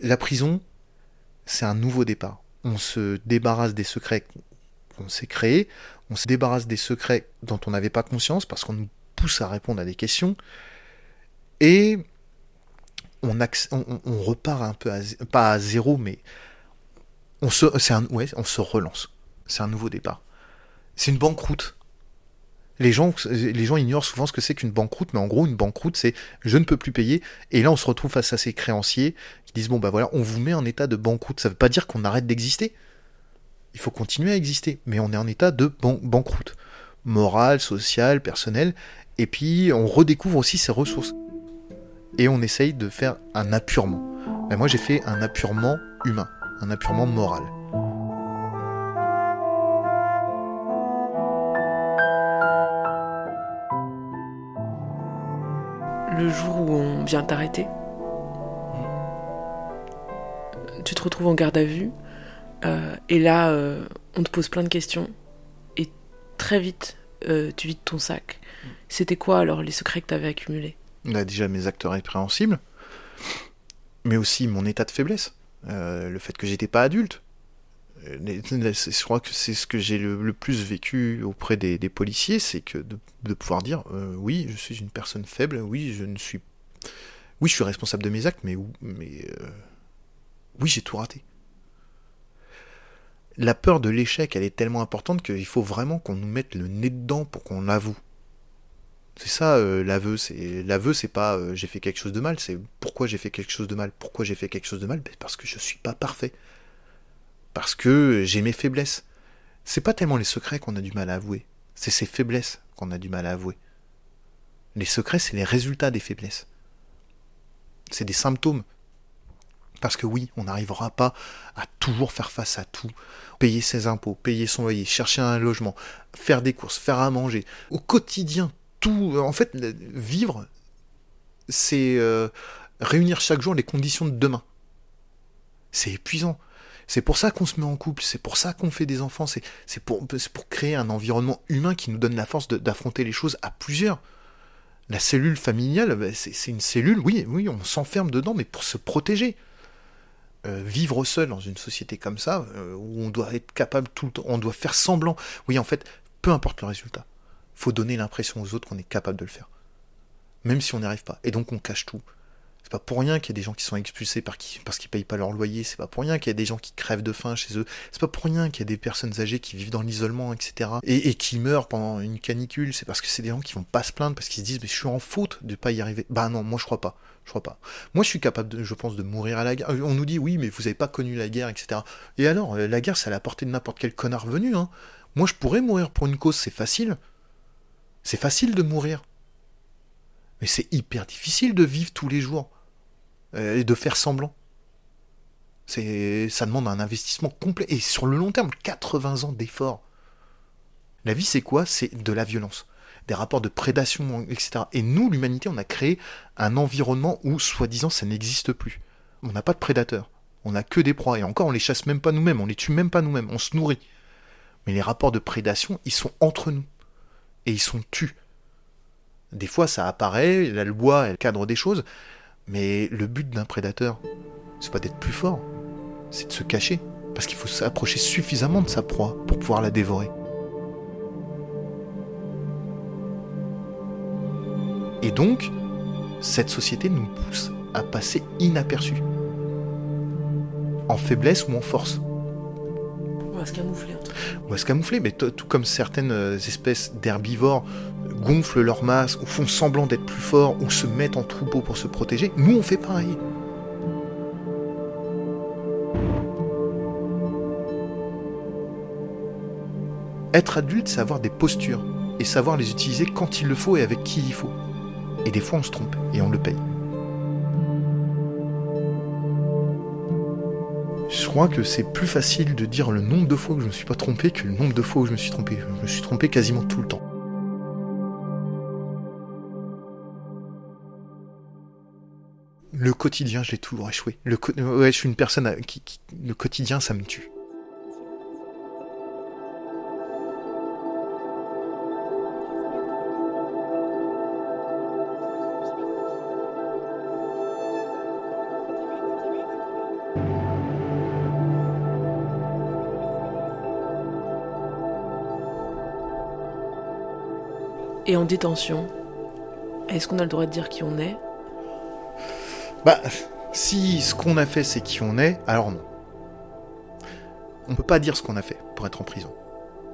La prison, c'est un nouveau départ. On se débarrasse des secrets qu'on s'est créés, on se débarrasse des secrets dont on n'avait pas conscience parce qu'on nous pousse à répondre à des questions, et on, repart un peu, pas à zéro, mais on se, relance. C'est un nouveau départ. C'est une banqueroute. Les gens, les gens ignorent souvent ce que c'est qu'une banqueroute, mais en gros, une banqueroute, c'est je ne peux plus payer. Et là, on se retrouve face à ces créanciers disent bon, bah voilà, on vous met en état de banqueroute. Ça veut pas dire qu'on arrête d'exister. Il faut continuer à exister, mais on est en état de banqueroute. Morale, sociale, personnelle. Et puis, on redécouvre aussi ses ressources. Et on essaye de faire un appurement. Ben, moi, j'ai fait un appurement humain, un appurement moral. le jour où on vient t'arrêter? Tu te retrouves en garde à vue. Euh, et là, euh, on te pose plein de questions. Et très vite, euh, tu vides ton sac. C'était quoi alors les secrets que tu avais accumulés a Déjà mes actes répréhensibles, mais aussi mon état de faiblesse. le fait que j'étais pas adulte. Je crois que c'est ce que j'ai le, plus vécu auprès des, policiers, c'est que de, pouvoir dire oui, je suis une personne faible, oui, je ne suis, oui, je suis responsable de mes actes, mais, mais oui, j'ai tout raté. La peur de l'échec, elle est tellement importante qu'il faut vraiment qu'on nous mette le nez dedans pour qu'on avoue. C'est ça euh, l'aveu, c'est l'aveu, c'est pas j'ai fait quelque chose de mal, c'est pourquoi j'ai fait quelque chose de mal. Pourquoi j'ai fait quelque chose de mal? Ben, Parce que je suis pas parfait parce que j'ai mes faiblesses. C'est pas tellement les secrets qu'on a du mal à avouer, c'est ces faiblesses qu'on a du mal à avouer. Les secrets, c'est les résultats des faiblesses. C'est des symptômes. Parce que oui, on n'arrivera pas à toujours faire face à tout. Payer ses impôts, payer son loyer, chercher un logement, faire des courses, faire à manger. Au quotidien, tout. En fait, vivre, c'est euh, réunir chaque jour les conditions de demain. C'est épuisant. C'est pour ça qu'on se met en couple, c'est pour ça qu'on fait des enfants, c'est pour, pour créer un environnement humain qui nous donne la force d'affronter les choses à plusieurs. La cellule familiale, bah, c'est une cellule, oui, oui, on s'enferme dedans, mais pour se protéger. Euh, vivre seul dans une société comme ça, euh, où on doit être capable tout le temps, on doit faire semblant. Oui, en fait, peu importe le résultat, faut donner l'impression aux autres qu'on est capable de le faire. même si on n'y arrive pas. Et donc on cache tout. C'est pas pour rien qu'il y a des gens qui sont expulsés parce qu'ils payent pas leur loyer. C'est pas pour rien qu'il y a des gens qui crèvent de faim chez eux. C'est pas pour rien qu'il y a des personnes âgées qui vivent dans l'isolement, etc. Et, qui meurent pendant une canicule. C'est parce que c'est des gens qui vont pas se plaindre parce qu'ils se disent mais je suis en faute de pas y arriver. Bah non, moi je crois pas. Je crois pas. Moi je suis capable, je pense, de mourir à la guerre. On nous dit oui, mais vous avez pas connu la guerre, etc. Et alors, euh, la guerre, c'est à la portée de n'importe quel connard venu. Hein. Moi je pourrais mourir pour une cause, c'est facile. C'est facile de mourir. Mais c'est hyper difficile de vivre tous les jours euh, et de faire semblant. C'est, ça demande un investissement complet et sur le long terme, 80 ans d'efforts. La vie, c'est quoi? C'est de la violence, des rapports de prédation, etc. Et nous, l'humanité, on a créé un environnement où, soi-disant, ça n'existe plus. On n'a pas de prédateurs, on n'a que des proies et encore, on les chasse même pas nous-mêmes, on les tue même pas nous-mêmes, on se nourrit. Mais les rapports de prédation, ils sont entre nous et ils sont tus. Des fois, ça apparaît, la loi, elle cadre des choses, mais le but d'un prédateur, c'est pas d'être plus fort, c'est de se cacher, parce qu'il faut s'approcher suffisamment de sa proie pour pouvoir la dévorer. Et donc, cette société nous pousse à passer inaperçus. En faiblesse ou en force. On va se camoufler. On va se camoufler, mais tout comme certaines euh, espèces d'herbivores gonflent leur masse, ou font semblant d'être plus forts, ou se mettent en troupeau pour se protéger, nous on fait pareil. Être adulte, c'est avoir des postures, et savoir les utiliser quand il le faut et avec qui il faut. Et des fois on se trompe, et on le paye. Je crois que c'est plus facile de dire le nombre de fois que je ne me suis pas trompé que le nombre de fois où je me suis trompé. Je me suis trompé quasiment tout le temps. Le quotidien, j'ai toujours échoué. Je suis une personne qui, Le quotidien, ça me tue. Détention, est-ce qu'on a le droit de dire qui on est? Bah, si ce qu'on a fait c'est qui on est, alors non. On peut pas dire ce qu'on a fait pour être en prison.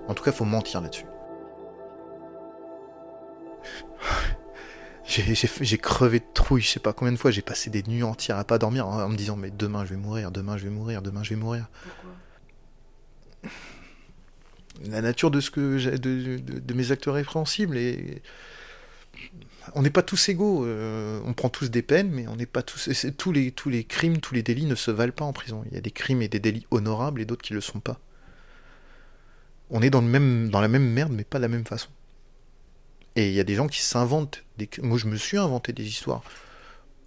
En tout cas, faut mentir là-dessus. J'ai crevé de trouille, je sais pas combien de fois, j'ai passé des nuits entières à pas dormir en me disant mais demain je vais mourir, demain je vais mourir, demain je vais mourir. Pourquoi? La nature de ce que de, mes actes répréhensibles et on n'est pas tous égaux. Euh, on prend tous des peines, mais on n'est pas tous. Tous les, tous les crimes, tous les délits ne se valent pas en prison. Il y a des crimes et des délits honorables et d'autres qui ne le sont pas. On est dans, la même merde, mais pas de la même façon. Et il y a des gens qui s'inventent. Moi, je me suis inventé des histoires.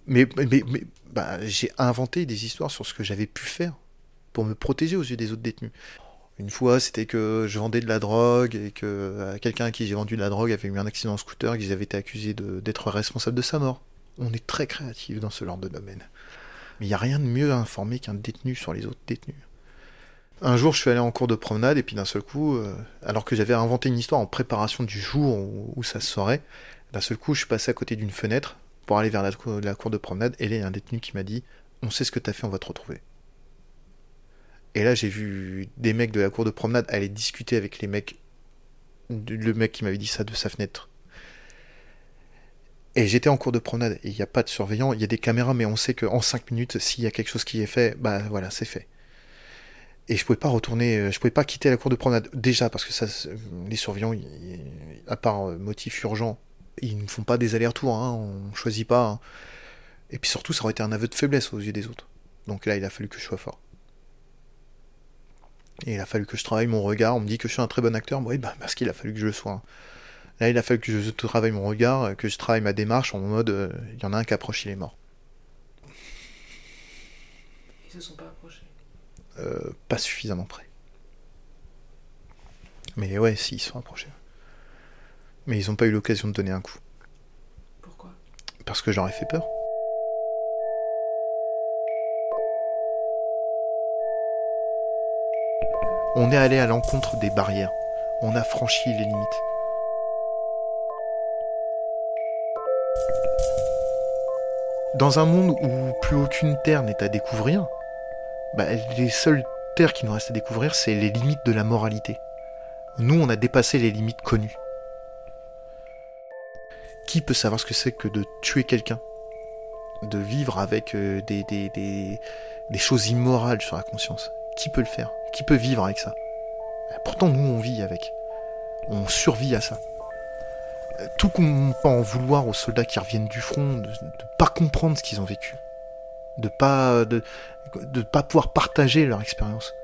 Mais bah, j'ai inventé des histoires sur ce que j'avais pu faire pour me protéger aux yeux des autres détenus. Une fois, c'était que je vendais de la drogue et que euh, quelqu'un à qui j'ai vendu de la drogue avait eu un accident en scooter et qu'ils avaient été accusés d'être responsable de sa mort. On est très créatif dans ce genre de domaine. Mais il n'y a rien de mieux à informer qu'un détenu sur les autres détenus. Un jour, je suis allé en cours de promenade et puis d'un seul coup, euh, alors que j'avais inventé une histoire en préparation du jour où, ça se saurait, d'un seul coup, je suis passé à côté d'une fenêtre pour aller vers la, la cour de promenade et là, il y a un détenu qui m'a dit On sait ce que t'as fait, on va te retrouver. Et là, j'ai vu des mecs de la cour de promenade aller discuter avec les mecs, le mec qui m'avait dit ça de sa fenêtre. Et j'étais en cours de promenade il n'y a pas de surveillant, il y a des caméras, mais on sait qu'en 5 minutes, s'il y a quelque chose qui est fait, bah voilà, c'est fait. Et je pouvais pas retourner, euh, je pouvais pas quitter la cour de promenade. Déjà parce que ça, les surveillants, à part euh, motif urgent, ils ne font pas des allers-retours, hein, on choisit pas. Hein. Et puis surtout, ça aurait été un aveu de faiblesse aux yeux des autres. Donc là, il a fallu que je sois fort. Et il a fallu que je travaille mon regard. On me dit que je suis un très bon acteur. Oui, bah, parce qu'il a fallu que je le sois. Là, il a fallu que je travaille mon regard, que je travaille ma démarche en mode euh, il y en a un qui approche, il est mort. Ils se sont pas approchés euh, Pas suffisamment près. Mais ouais, si, ils se sont approchés. Mais ils n'ont pas eu l'occasion de donner un coup. Pourquoi? Parce que j'aurais fait peur. On est allé à l'encontre des barrières. On a franchi les limites. Dans un monde où plus aucune terre n'est à découvrir, bah, les seules terres qui nous restent à découvrir, c'est les limites de la moralité. Nous, on a dépassé les limites connues. Qui peut savoir ce que c'est que de tuer quelqu'un? De vivre avec euh, des, choses immorales sur la conscience? Qui peut le faire Qui peut vivre avec ça Pourtant, nous, on vit avec. On survit à ça tout qu'on peut en vouloir aux soldats qui reviennent du front, de, ne pas comprendre ce qu'ils ont vécu, de pas de, de pas pouvoir partager leur expérience.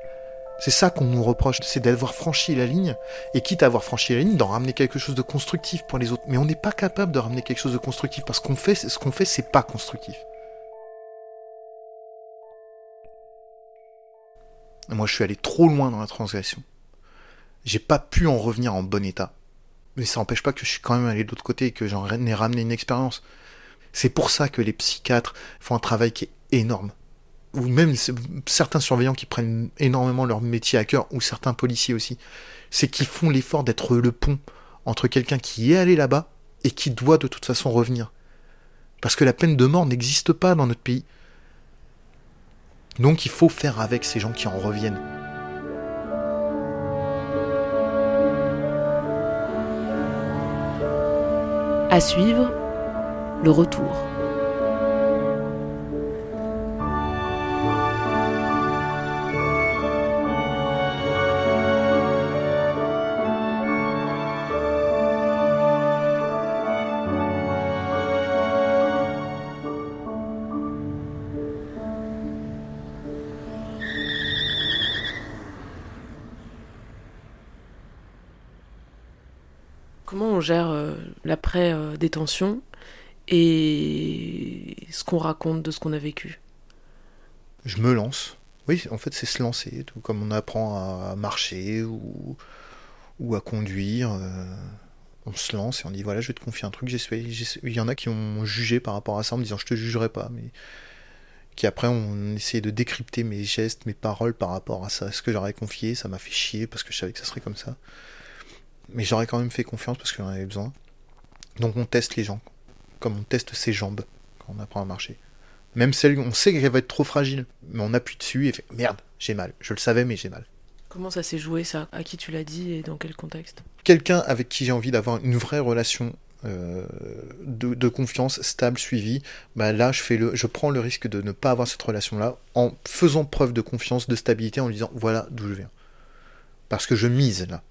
C'est ça qu'on nous reproche, c'est d'avoir franchi la ligne, et quitte à avoir franchi la ligne, d'en ramener quelque chose de constructif pour les autres. Mais on n'est pas capable de ramener quelque chose de constructif, parce qu'on fait, ce qu'on fait, c'est pas constructif. Moi, je suis allé trop loin dans la transgression. J'ai pas pu en revenir en bon état. Mais ça n'empêche pas que je suis quand même allé de l'autre côté et que j'en ai ramené une expérience. C'est pour ça que les psychiatres font un travail qui est énorme. Ou même certains surveillants qui prennent énormément leur métier à cœur, ou certains policiers aussi. C'est qu'ils font l'effort d'être le pont entre quelqu'un qui est allé là-bas et qui doit de toute façon revenir. Parce que la peine de mort n'existe pas dans notre pays. Donc il faut faire avec ces gens qui en reviennent. À suivre, le retour. Gère euh, l'après-détention et ce qu'on raconte de ce qu'on a vécu Je me lance. Oui, en fait, c'est se lancer, tout comme on apprend à marcher ou, ou à conduire. Euh, on se lance et on dit voilà, je vais te confier un truc. Il y en a qui ont jugé par rapport à ça en me disant je te jugerai pas, mais qui après ont essayé de décrypter mes gestes, mes paroles par rapport à ça. Ce que j'aurais confié, ça m'a fait chier parce que je savais que ça serait comme ça mais j'aurais quand même fait confiance parce que j'en avais besoin. Donc on teste les gens, comme on teste ses jambes quand on apprend à marcher. Même celle, on sait qu'elle va être trop fragile, mais on appuie dessus et fait merde, j'ai mal. Je le savais, mais j'ai mal. Comment ça s'est joué ça? À qui tu l'as dit et dans quel contexte? Quelqu'un avec qui j'ai envie d'avoir une vraie relation euh, de, confiance stable, suivie, bah là je, fais le, je prends le risque de ne pas avoir cette relation-là en faisant preuve de confiance, de stabilité, en lui disant voilà d'où je viens. Parce que je mise là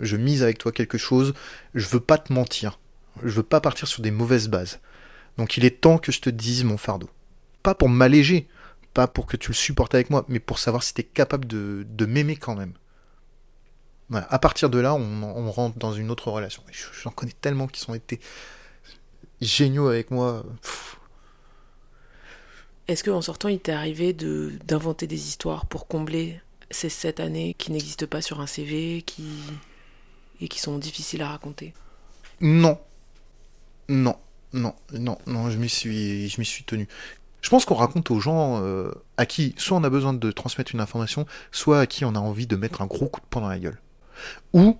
je mise avec toi quelque chose, je veux pas te mentir, je veux pas partir sur des mauvaises bases. Donc il est temps que je te dise mon fardeau. Pas pour m'alléger, pas pour que tu le supportes avec moi, mais pour savoir si tu capable de, m'aimer quand même. À partir de là, on, rentre dans une autre relation. J'en connais tellement qui sont été géniaux avec moi. Est-ce qu'en sortant, il t'est arrivé d'inventer des histoires pour combler ces sept années qui n'existent pas sur un CV, qui et qui sont difficiles à raconter Non. Non, non, non, non, je m'y suis, suis tenu. Je pense qu'on raconte aux gens euh, à qui soit on a besoin de transmettre une information, soit à qui on a envie de mettre un gros coup de poing dans la gueule. Ou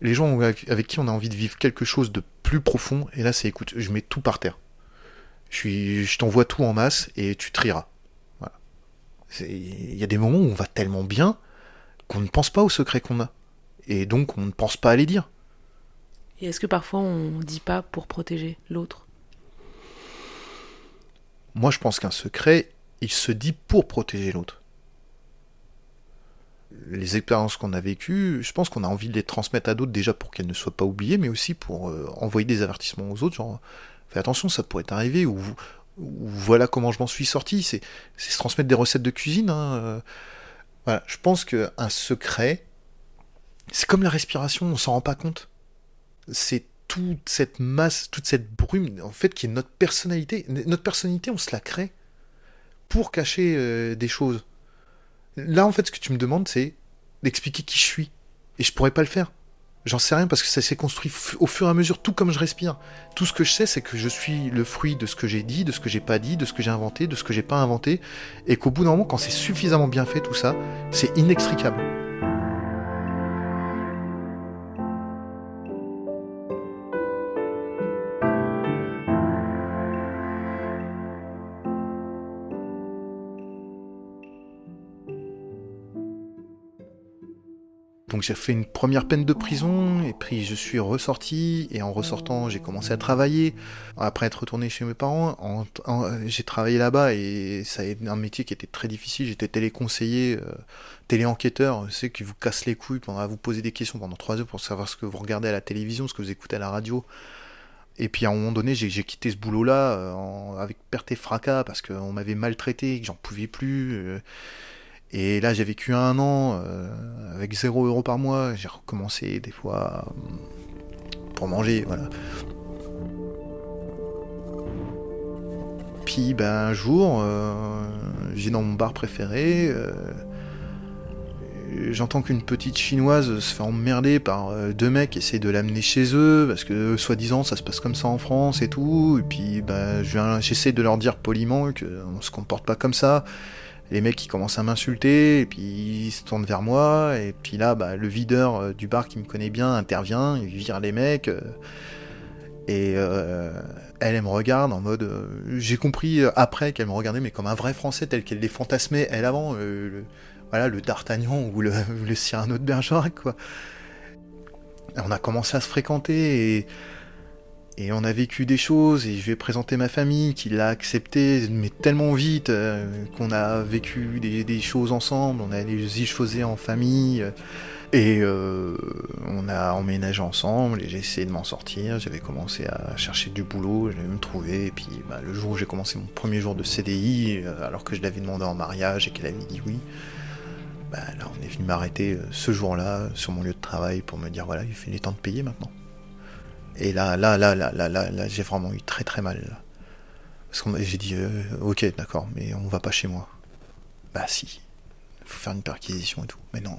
les gens avec qui on a envie de vivre quelque chose de plus profond, et là c'est écoute, je mets tout par terre. Je, t'envoie tout en masse et tu trieras. Il y a des moments où on va tellement bien qu'on ne pense pas aux secrets qu'on a et donc on ne pense pas à les dire. Et est-ce que parfois on ne dit pas pour protéger l'autre? Moi je pense qu'un secret, il se dit pour protéger l'autre. Les expériences qu'on a vécues, je pense qu'on a envie de les transmettre à d'autres déjà pour qu'elles ne soient pas oubliées, mais aussi pour euh, envoyer des avertissements aux autres, genre fais attention, ça pourrait t'arriver, ou, voilà comment je m'en suis sorti. C'est se transmettre des recettes de cuisine. Hein, euh. Voilà, je pense qu'un secret, c'est comme la respiration, on s'en rend pas compte. C'est toute cette masse, toute cette brume, en fait, qui est notre personnalité. Notre personnalité, on se la crée pour cacher euh, des choses. Là, en fait, ce que tu me demandes, c'est d'expliquer qui je suis. Et je pourrais pas le faire. J'en sais rien parce que ça s'est construit au fur et à mesure, tout comme je respire. Tout ce que je sais, c'est que je suis le fruit de ce que j'ai dit, de ce que j'ai pas dit, de ce que j'ai inventé, de ce que j'ai pas inventé, et qu'au bout d'un moment, quand c'est suffisamment bien fait tout ça, c'est inextricable. Donc j'ai fait une première peine de prison, et puis je suis ressorti, et en ressortant j'ai commencé à travailler. Après être retourné chez mes parents, j'ai travaillé là-bas, et ça a un métier qui était très difficile. J'étais téléconseiller, euh, téléenquêteur, c'est qui vous casse les couilles pendant à vous poser des questions pendant trois heures pour savoir ce que vous regardez à la télévision, ce que vous écoutez à la radio. Et puis à un moment donné, j'ai quitté ce boulot-là euh, avec perte et fracas parce qu'on m'avait maltraité, que j'en pouvais plus. Euh, et là, j'ai vécu un an euh, avec 0 euros par mois. J'ai recommencé des fois euh, pour manger, voilà. Puis ben, un jour, euh, j'ai dans mon bar préféré, j'entends qu'une petite chinoise se fait emmerder par deux mecs qui essaient de l'amener chez eux, parce que soi-disant ça se passe comme ça en France et tout, et puis ben, j'essaie de leur dire poliment qu'on se comporte pas comme ça les mecs qui commencent à m'insulter, et puis ils se tournent vers moi, et puis là, bah, le videur euh, du bar qui me connaît bien intervient, il vire les mecs, euh, et euh, elle, me regarde en mode... J'ai compris après qu'elle me regardait, mais comme un vrai français, tel qu'elle les fantasmait, elle avant, le, voilà, le D'Artagnan ou le, (laughs) le Cyrano de Bergerac, quoi. on a commencé à se fréquenter, et et on a vécu des choses, et je lui ai présenté ma famille, qui l'a accepté, mais tellement vite, euh, qu'on a vécu des, choses ensemble, on a les choses en famille, et euh, on a emménagé ensemble, et j'ai essayé de m'en sortir, j'avais commencé à chercher du boulot, je l'ai même trouvé, et puis bah, le jour où j'ai commencé mon premier jour de CDI, euh, alors que je l'avais demandé en mariage et qu'elle avait dit oui, bah, là on est venu m'arrêter ce jour-là, sur mon lieu de travail, pour me dire voilà, il les temps de payer maintenant. Et là, là, là, là, là, là, j'ai vraiment eu très très mal. Parce que j'ai dit, euh, ok, d'accord, mais on va pas chez moi. Bah si, faut faire une perquisition et tout. Mais non,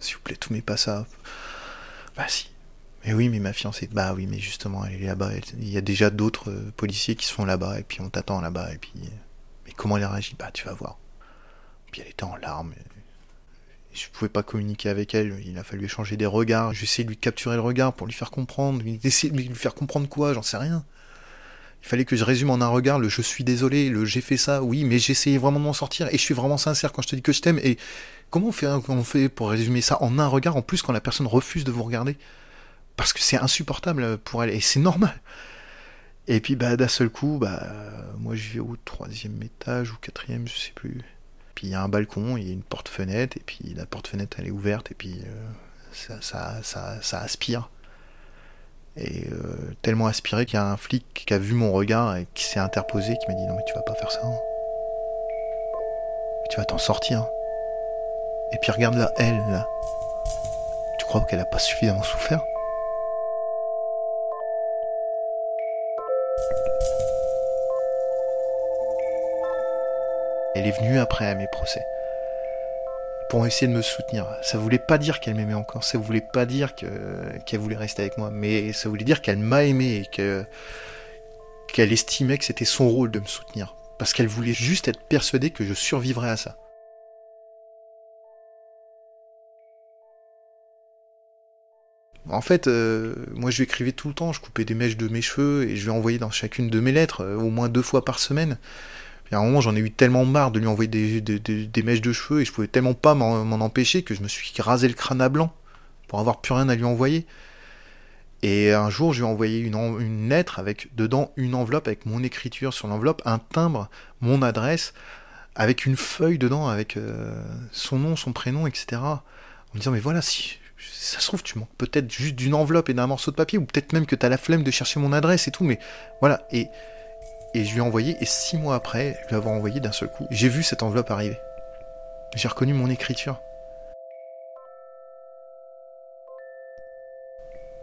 s'il vous plaît, tout met pas ça. Bah si. Mais oui, mais ma fiancée, bah oui, mais justement, elle est là-bas. Il y a déjà d'autres euh, policiers qui sont là-bas, et puis on t'attend là-bas, et puis. Mais comment elle réagit Bah tu vas voir. Puis elle était en larmes. Je pouvais pas communiquer avec elle, il a fallu échanger des regards. Essayé de lui capturer le regard pour lui faire comprendre. Essayer de lui faire comprendre quoi, j'en sais rien. Il fallait que je résume en un regard le je suis désolé, le j'ai fait ça, oui, mais j'essayais vraiment de m'en sortir et je suis vraiment sincère quand je te dis que je t'aime. Et comment on fait, fait pour résumer ça en un regard en plus quand la personne refuse de vous regarder? Parce que c'est insupportable pour elle et c'est normal. Et puis bah d'un seul coup, bah moi je vais au troisième étage ou quatrième, je sais plus. Puis il y a un balcon, il y a une porte-fenêtre, et puis la porte-fenêtre elle est ouverte, et puis euh, ça, ça, ça, aspire. Et euh, tellement aspiré qu'il y a un flic qui a vu mon regard et qui s'est interposé, qui m'a dit non mais tu vas pas faire ça. Hein. Tu vas t'en sortir. Et puis regarde là, elle là. Tu crois qu'elle a pas suffisamment souffert? Elle est venue après à mes procès. Pour essayer de me soutenir. Ça voulait pas dire qu'elle m'aimait encore. Ça voulait pas dire qu'elle voulait rester avec moi. Mais ça voulait dire qu'elle m'a aimé et que, qu'elle estimait que c'était son rôle de me soutenir. Parce qu'elle voulait juste être persuadée que je survivrais à ça. En fait, euh, moi je lui écrivais tout le temps, je coupais des mèches de mes cheveux et je lui envoyais dans chacune de mes lettres, euh, au moins deux fois par semaine à un moment, j'en ai eu tellement marre de lui envoyer des, mèches de cheveux et je pouvais tellement pas m'en empêcher que je me suis rasé le crâne à blanc pour avoir plus rien à lui envoyer. Et un jour, je lui ai envoyé une, lettre avec dedans une enveloppe avec mon écriture sur l'enveloppe, un timbre, mon adresse, avec une feuille dedans avec euh, son nom, son prénom, etc. En me disant, mais voilà, si ça se trouve, tu manques peut-être juste d'une enveloppe et d'un morceau de papier, ou peut-être même que tu as la flemme de chercher mon adresse et tout, mais voilà. Et je lui ai envoyé, et six mois après lui avoir envoyé d'un seul coup, j'ai vu cette enveloppe arriver. J'ai reconnu mon écriture.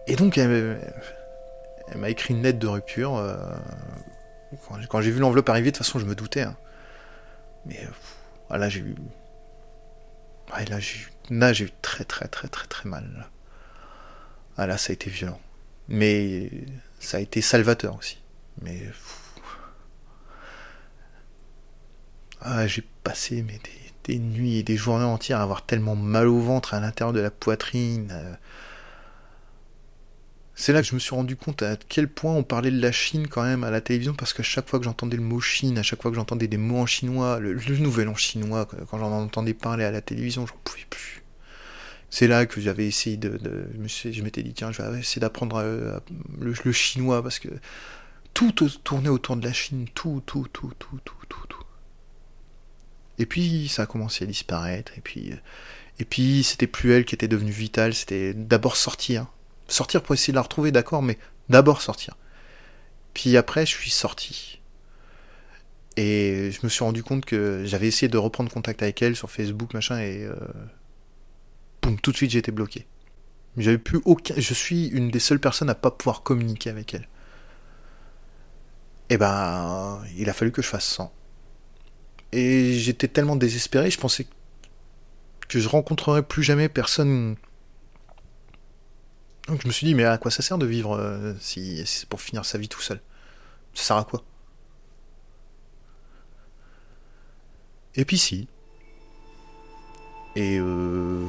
Et donc, elle, m'a écrit une lettre de rupture. Euh, quand j'ai vu l'enveloppe arriver, de toute façon, je me doutais. Hein. Mais ah, là, j'ai eu. là, j'ai eu... là, j'ai eu très, très, très, très, très mal. Ah, là, ça a été violent. Mais ça a été salvateur aussi. Mais. Ah, j'ai passé des, nuits et des journées entières à avoir tellement mal au ventre à l'intérieur de la poitrine. Euh. C'est là que je me suis rendu compte à quel point on parlait de la Chine quand même à la télévision, parce qu'à chaque fois que j'entendais le mot Chine, à chaque fois que j'entendais des mots en chinois, le, nouvel an chinois, quand j'en entendais parler à la télévision, j'en pouvais plus. C'est là que j'avais essayé de, je m'étais dit tiens je vais essayer d'apprendre euh, le, le chinois parce que tout tournait autour de la Chine, tout, tout, tout, tout, tout, tout. Et puis ça a commencé à disparaître et puis euh, et puis c'était plus elle qui était devenue vitale, c'était d'abord sortir, sortir pour essayer de la retrouver d'accord, mais d'abord sortir. Puis après je suis sorti. Et je me suis rendu compte que j'avais essayé de reprendre contact avec elle sur Facebook, machin, et euh, boum, tout de suite été bloqué. J'avais plus aucun. Je suis une des seules personnes à pas pouvoir communiquer avec elle. Et ben, il a fallu que je fasse 100. Et j'étais tellement désespéré, je pensais que je rencontrerais plus jamais personne. Donc je me suis dit, mais à quoi ça sert de vivre euh, si, c'est pour finir sa vie tout seul? Ça sert à quoi? Et puis si. Et euh...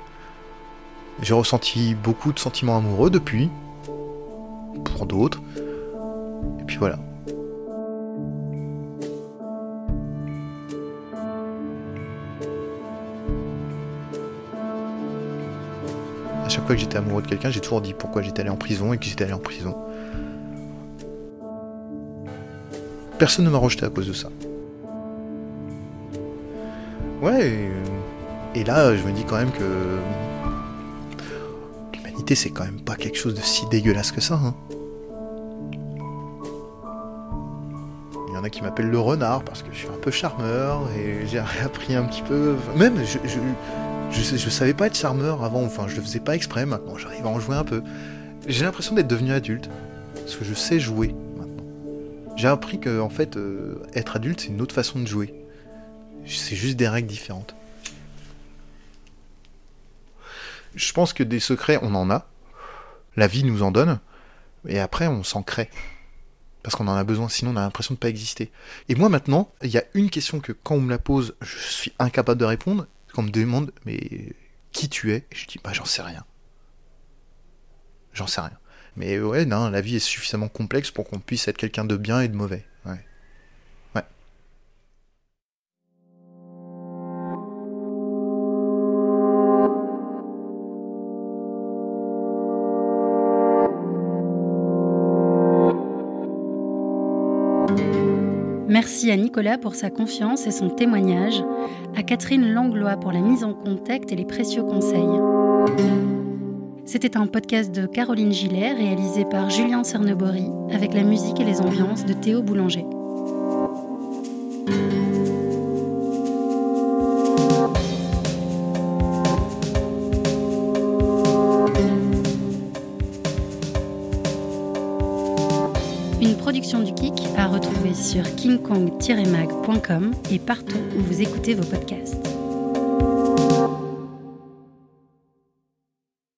(laughs) j'ai ressenti beaucoup de sentiments amoureux depuis. Pour d'autres. Et puis voilà. Chaque fois que j'étais amoureux de quelqu'un, j'ai toujours dit pourquoi j'étais allé en prison et que j'étais allé en prison. Personne ne m'a rejeté à cause de ça. Ouais, et, et là, je me dis quand même que l'humanité, c'est quand même pas quelque chose de si dégueulasse que ça. Hein. Il y en a qui m'appellent le renard parce que je suis un peu charmeur et j'ai (laughs) appris un petit peu. Même, je, je, je savais pas être charmeur avant, enfin, je le faisais pas exprès, maintenant j'arrive à en jouer un peu. J'ai l'impression d'être devenu adulte parce que je sais jouer maintenant. J'ai appris que, en fait, euh, être adulte, c'est une autre façon de jouer. C'est juste des règles différentes. Je pense que des secrets, on en a. La vie nous en donne. Et après, on s'en crée. Parce qu'on en a besoin, sinon on a l'impression de pas exister. Et moi maintenant, il y a une question que quand on me la pose, je suis incapable de répondre. Quand on me demande, mais qui tu es? Je dis, bah j'en sais rien. J'en sais rien. Mais ouais, non, la vie est suffisamment complexe pour qu'on puisse être quelqu'un de bien et de mauvais. À Nicolas pour sa confiance et son témoignage, à Catherine Langlois pour la mise en contact et les précieux conseils. C'était un podcast de Caroline Gillet réalisé par Julien Cernebory avec la musique et les ambiances de Théo Boulanger. À retrouver sur kingkong-mag.com et partout où vous écoutez vos podcasts.